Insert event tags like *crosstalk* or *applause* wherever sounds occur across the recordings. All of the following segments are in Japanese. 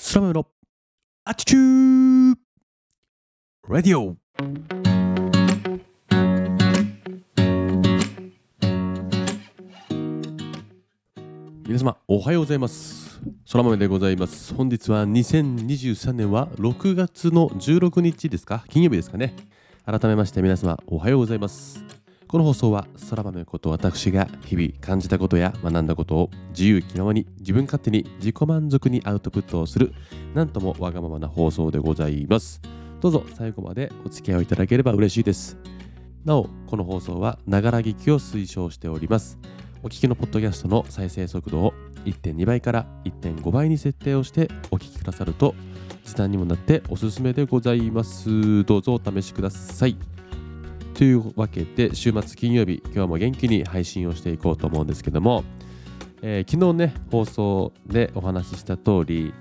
スラムのアチチューラディオ皆様おはようございます。空豆でございます。本日は2023年は6月の16日ですか？金曜日ですかね。改めまして皆様おはようございます。この放送は空豆こと私が日々感じたことや学んだことを自由気ままに自分勝手に自己満足にアウトプットをするなんともわがままな放送でございます。どうぞ最後までお付き合いいただければ嬉しいです。なおこの放送はながら聞きを推奨しております。お聞きのポッドキャストの再生速度を1.2倍から1.5倍に設定をしてお聞きくださると時短にもなっておすすめでございます。どうぞお試しください。というわけで週末金曜日今日も元気に配信をしていこうと思うんですけども、えー、昨日ね放送でお話しした通り、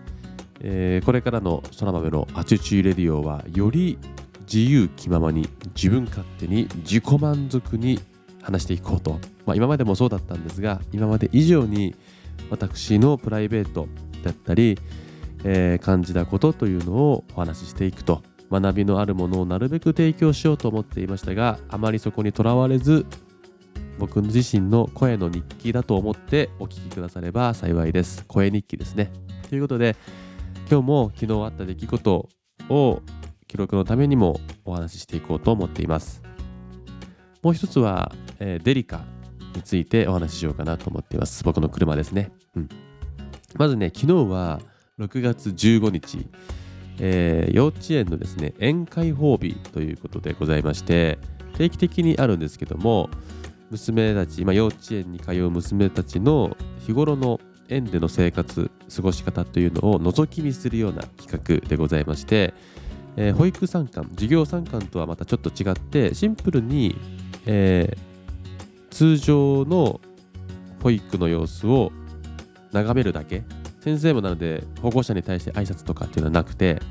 えー、これからの空豆のアチュチュレディオはより自由気ままに自分勝手に自己満足に話していこうと、まあ、今までもそうだったんですが今まで以上に私のプライベートだったり、えー、感じたことというのをお話ししていくと。学びのあるものをなるべく提供しようと思っていましたがあまりそこにとらわれず僕自身の声の日記だと思ってお聞きくだされば幸いです。声日記ですね。ということで今日も昨日あった出来事を記録のためにもお話ししていこうと思っています。もう一つは、えー、デリカについてお話ししようかなと思っています。僕の車ですね、うん、まずね昨日は6月15日、えー、幼稚園のですね宴会褒美ということでございまして定期的にあるんですけども娘たち、まあ、幼稚園に通う娘たちの日頃の園での生活過ごし方というのを覗き見するような企画でございまして、えー、保育参観授業参観とはまたちょっと違ってシンプルに、えー、通常の保育の様子を眺めるだけ先生もなので保護者に対して挨拶とかっていうのはなくて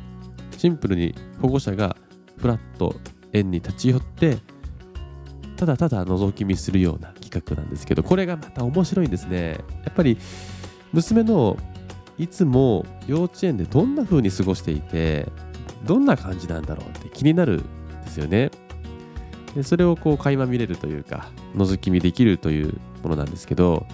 シンプルに保護者がフラッと園に立ち寄ってただただ覗き見するような企画なんですけどこれがまた面白いんですね。やっぱり娘のいつも幼稚園でどんな風に過ごしていてどんな感じなんだろうって気になるんですよね。でそれをこう垣間見れるというか覗き見できるというものなんですけど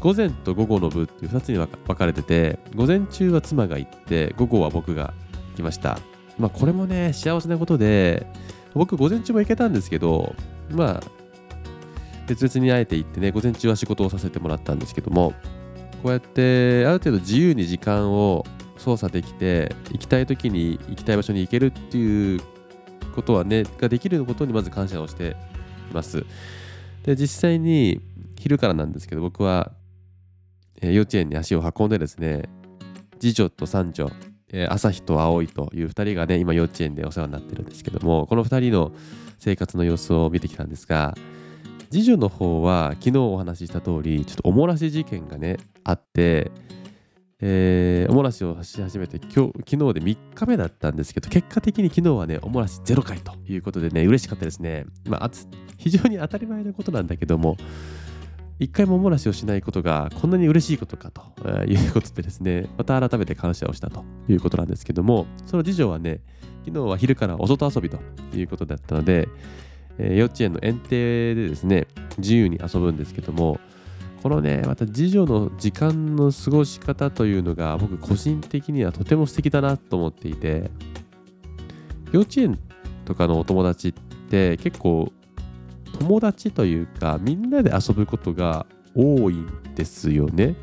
午前と午後の部っていう2つに分かれてて午前中は妻が行って午後は僕が行きました。まあこれもね幸せなことで僕午前中も行けたんですけどまあ別々にあえて行ってね午前中は仕事をさせてもらったんですけどもこうやってある程度自由に時間を操作できて行きたい時に行きたい場所に行けるっていうことはねができることにまず感謝をしています。で実際に昼からなんですけど僕は幼稚園に足を運んでですね次女と三女朝日と葵という2人がね今幼稚園でお世話になってるんですけどもこの2人の生活の様子を見てきたんですが次女の方は昨日お話しした通りちょっとおもらし事件がねあって、えー、おもらしをし始めて今日昨日で3日目だったんですけど結果的に昨日はねおもらし0回ということでね嬉しかったですね。まあ非常に当たり前のことなんだけども一回もおもらしをしないことがこんなに嬉しいことかと *laughs* いうことでですねまた改めて感謝をしたということなんですけどもその次女はね昨日は昼からお外遊びということだったのでえー、幼稚園の園庭でですね自由に遊ぶんですけどもこのねまた次女の時間の過ごし方というのが僕個人的にはとても素敵だなと思っていて幼稚園とかのお友達って結構友達というかみんなで遊ぶことが多いんですよね。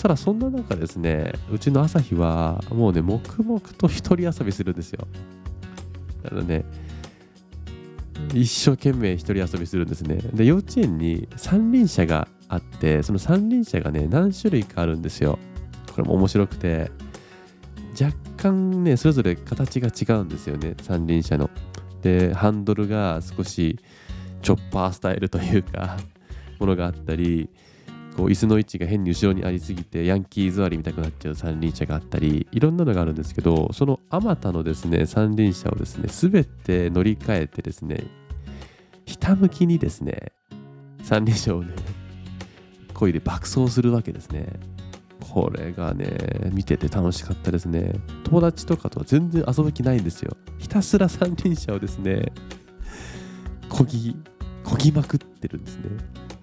ただそんな中ですねうちの朝日はもうね黙々と一人遊びするんですよ。だからね一生懸命一人遊びするんですね。で、幼稚園に三輪車があって、その三輪車がね、何種類かあるんですよ。これも面白くて、若干ね、それぞれ形が違うんですよね、三輪車の。で、ハンドルが少しチョッパースタイルというか、*laughs* ものがあったり、こう椅子の位置が変に後ろにありすぎてヤンキー座り見たくなっちゃう三輪車があったりいろんなのがあるんですけどそのあまたのですね三輪車をですね全て乗り換えてですねひたむきにですね三輪車をね漕いで爆走するわけですね。これがね見てて楽しかったですね。友達とかとは全然遊ぶ気ないんですよ。ひたすら三輪車をですねこぎこぎまくってるんですね。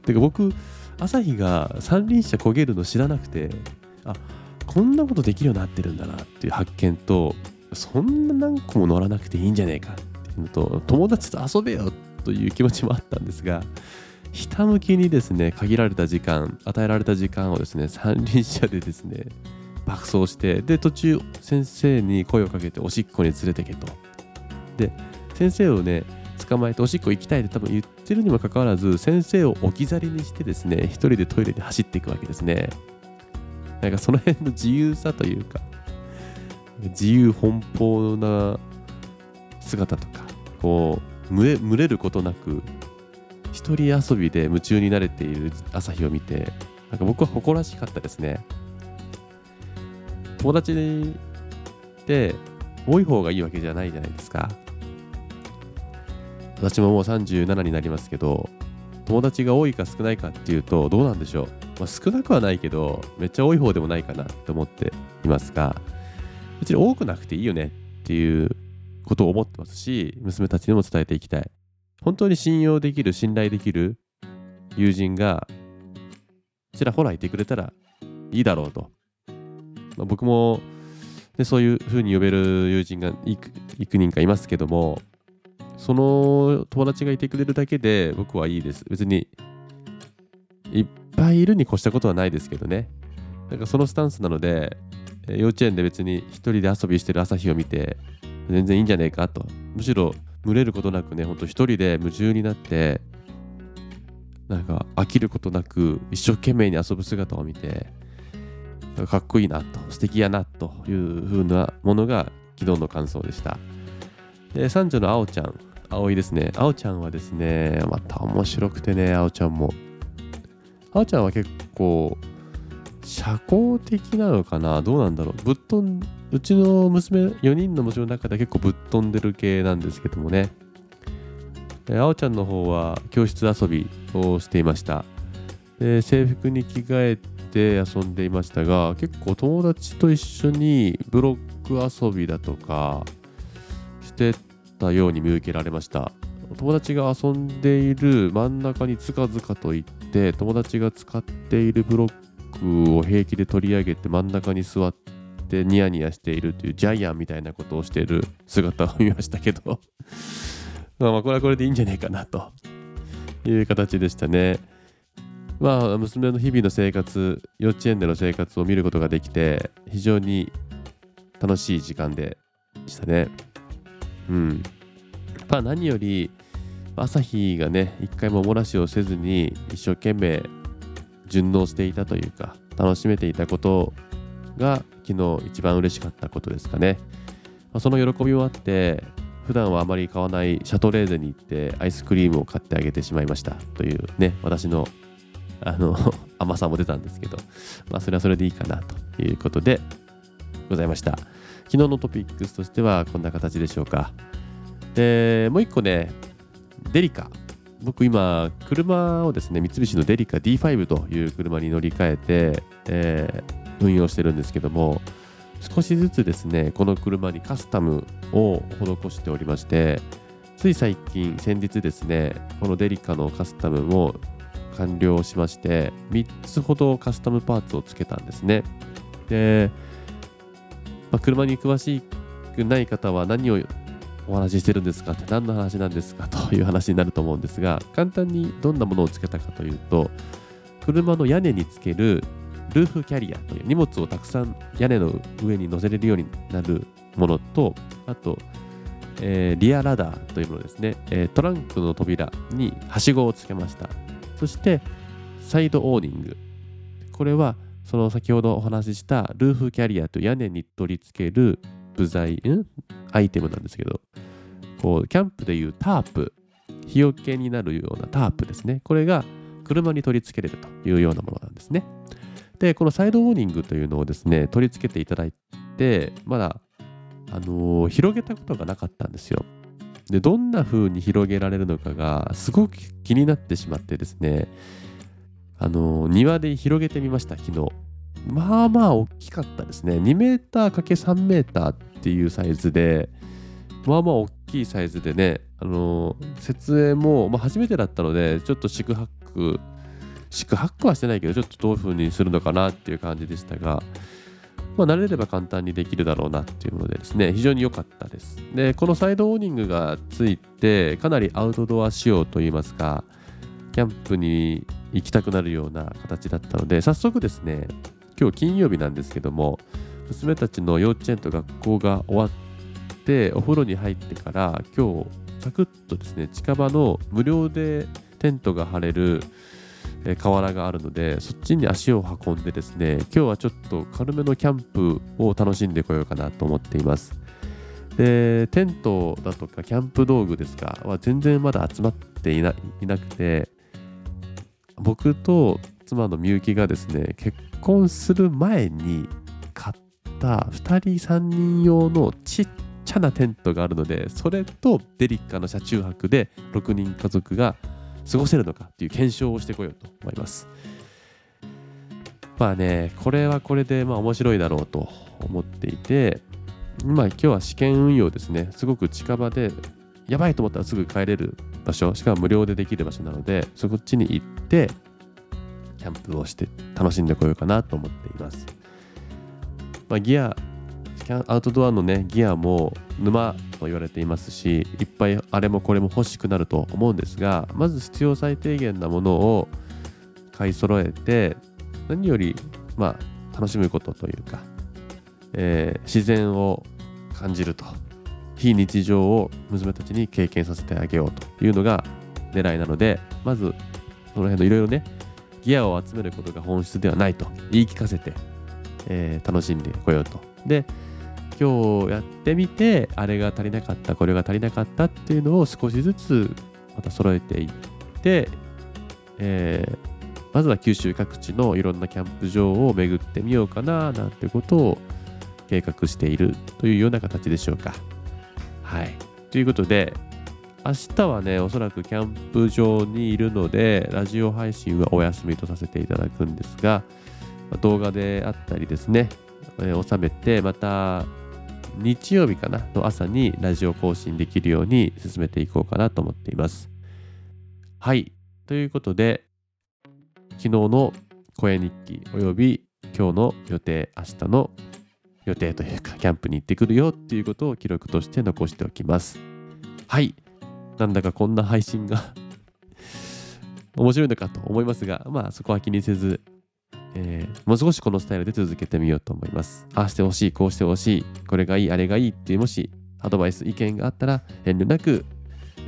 てか僕朝日が三輪車こげるの知らなくてあこんなことできるようになってるんだなっていう発見とそんな何個も乗らなくていいんじゃねえかっていうのと友達と遊べよという気持ちもあったんですがひたむきにですね限られた時間与えられた時間をですね三輪車でですね爆走してで途中先生に声をかけておしっこに連れてけと。で先生をね捕まえておしっこ行きたいって多分言ってるにもかかわらず先生を置き去りにしてですね一人でトイレに走っていくわけですね。なんかその辺の自由さというか自由奔放な姿とかこう群れることなく一人遊びで夢中になれている朝日を見てなんか僕は誇らしかったですね。友達って多い方がいいわけじゃないじゃないですか。私ももう37になりますけど友達が多いか少ないかっていうとどうなんでしょう、まあ、少なくはないけどめっちゃ多い方でもないかなって思っていますが別に多くなくていいよねっていうことを思ってますし娘たちにも伝えていきたい。本当に信用できる信頼できる友人がちらほらいてくれたらいいだろうと、まあ、僕も、ね、そういうふうに呼べる友人が幾人かいますけどもその友達がいてくれるだけで僕はいいです。別にいっぱいいるに越したことはないですけどね。なんかそのスタンスなので幼稚園で別に一人で遊びしてる朝日を見て全然いいんじゃねえかと。むしろ群れることなくねほんと一人で夢中になってなんか飽きることなく一生懸命に遊ぶ姿を見てかっこいいなと素敵やなという風なものが昨日の感想でした。で三女のあおちゃん。葵ですね。あおちゃんはですねまた面白くてねあおちゃんも。あおちゃんは結構社交的なのかな？どうなんだろう？ぶっ飛んうちの娘4人の娘の中では結構ぶっ飛んでる系なんですけどもね。あおちゃんの方は教室遊びをしていました。で制服に着替えて遊んでいましたが結構友達と一緒にブロック遊びだとかしてたように見受けられました友達が遊んでいる真ん中につかずかといって友達が使っているブロックを平気で取り上げて真ん中に座ってニヤニヤしているというジャイアンみたいなことをしている姿を見ましたけど *laughs* まあこれはこれでいいんじゃないかなという形でしたね。まあ娘の日々の生活幼稚園での生活を見ることができて非常に楽しい時間でしたね。うん。まあ何より朝日がね一回も漏らしをせずに一生懸命順応していたというか楽しめていたことが昨日一番嬉しかったことですかね、まあ、その喜びもあって普段はあまり買わないシャトレーゼに行ってアイスクリームを買ってあげてしまいました。というね私のあの *laughs* 甘さも出たんですけどまあそれはそれでいいかなということでございました。昨日のトピックスとしてはこんな形でしょうか。でもう一個ねデリカ。僕今車をですね三菱のデリカ D5 という車に乗り換えて、えー、運用してるんですけども少しずつですねこの車にカスタムを施しておりましてつい最近先日ですねこのデリカのカスタムも完了しまして3つほどカスタムパーツをつけたんですね。で、まあ、車に詳しくない方は何をお話ししてるんですかって何の話なんですかという話になると思うんですが簡単にどんなものをつけたかというと車の屋根につけるルーフキャリアという荷物をたくさん屋根の上に乗せれるようになるものとあと、えー、リアラダーというものですね、えー、トランクの扉にはしごをつけました。そしてサイドオーニング。これはその先ほどお話ししたルーフキャリアと屋根に取り付ける部材、ん？アイテムなんですけど、こう、キャンプでいうタープ、日よけになるようなタープですね。これが車に取り付けれるというようなものなんですね。で、このサイドウォーニングというのをですね、取り付けていただいて、まだ、あのー、広げたことがなかったんですよ。で、どんな風に広げられるのかがすごく気になってしまってですね、あの、庭で広げてみました、昨日。まあまあ大きかったですね。2メーター ×3 メーターっていうサイズで、まあまあ大きいサイズでね、あの設営も、まあ、初めてだったので、ちょっと四苦八苦、四苦八苦はしてないけど、ちょっとどういう風にするのかなっていう感じでしたが、まあ、慣れれば簡単にできるだろうなっていうのでですね、非常に良かったです。で、このサイドオーニングがついて、かなりアウトドア仕様といいますか、キャンプに行きたくなるような形だったので、早速ですね、今日金曜日なんですけども、娘たちの幼稚園と学校が終わって、お風呂に入ってから、今日、サクッとですね、近場の無料でテントが張れるえ河原があるのでそっちに足を運んでですね今日はちょっと軽めのキャンプを楽しんでこようかなと思っています。でテントだとかキャンプ道具ですかは全然まだ集まっていないなくて僕と妻のみゆきがですね結婚する前に買った2人3人用のちっちゃなテントがあるのでそれとデリカの車中泊で6人家族が過ごせるのかっていう検証をしてこようと思います。まあね、これはこれでまあ面白いだろうと思っていて、ま今日は試験運用ですね、すごく近場で、やばいと思ったらすぐ帰れる場所、しかも無料でできる場所なので、そっちに行って、キャンプをして楽しんでこようかなと思っています。まあ、ギアアウトドアのねギアも沼と言われていますしいっぱいあれもこれも欲しくなると思うんですがまず必要最低限なものを買い揃えて何よりまあ楽しむことというか、えー、自然を感じると非日常を娘たちに経験させてあげようというのが狙いなのでまずその辺のいろいろねギアを集めることが本質ではないと言い聞かせて、えー、楽しんでこようとで今日やってみてあれが足りなかったこれが足りなかったっていうのを少しずつまた揃えていって、えー、まずは九州各地のいろんなキャンプ場を巡ってみようかななんてことを計画しているというような形でしょうか。はい。ということで明日はねおそらくキャンプ場にいるのでラジオ配信はお休みとさせていただくんですが動画であったりですね、えー、収めてまた日曜日かなの朝にラジオ更新できるように進めていこうかなと思っています。はい。ということで、昨日の声日記および今日の予定、明日の予定というか、キャンプに行ってくるよっていうことを記録として残しておきます。はい。なんだかこんな配信が *laughs* 面白いのかと思いますが、まあそこは気にせず、えー、もう少しこのスタイルで続けてみようと思います。ああしてほしい、こうしてほしい、これがいい、あれがいいっていう、もしアドバイス、意見があったら遠慮なく、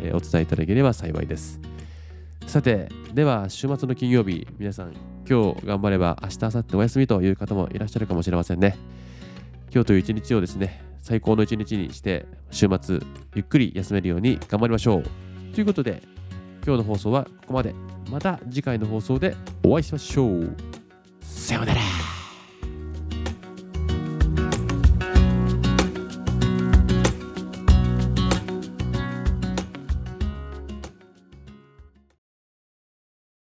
えー、お伝えいただければ幸いです。さて、では週末の金曜日、皆さん今日頑張れば明日、明後日お休みという方もいらっしゃるかもしれませんね。今日という一日をですね、最高の一日にして週末ゆっくり休めるように頑張りましょう。ということで、今日の放送はここまで。また次回の放送でお会いしましょう。さようなら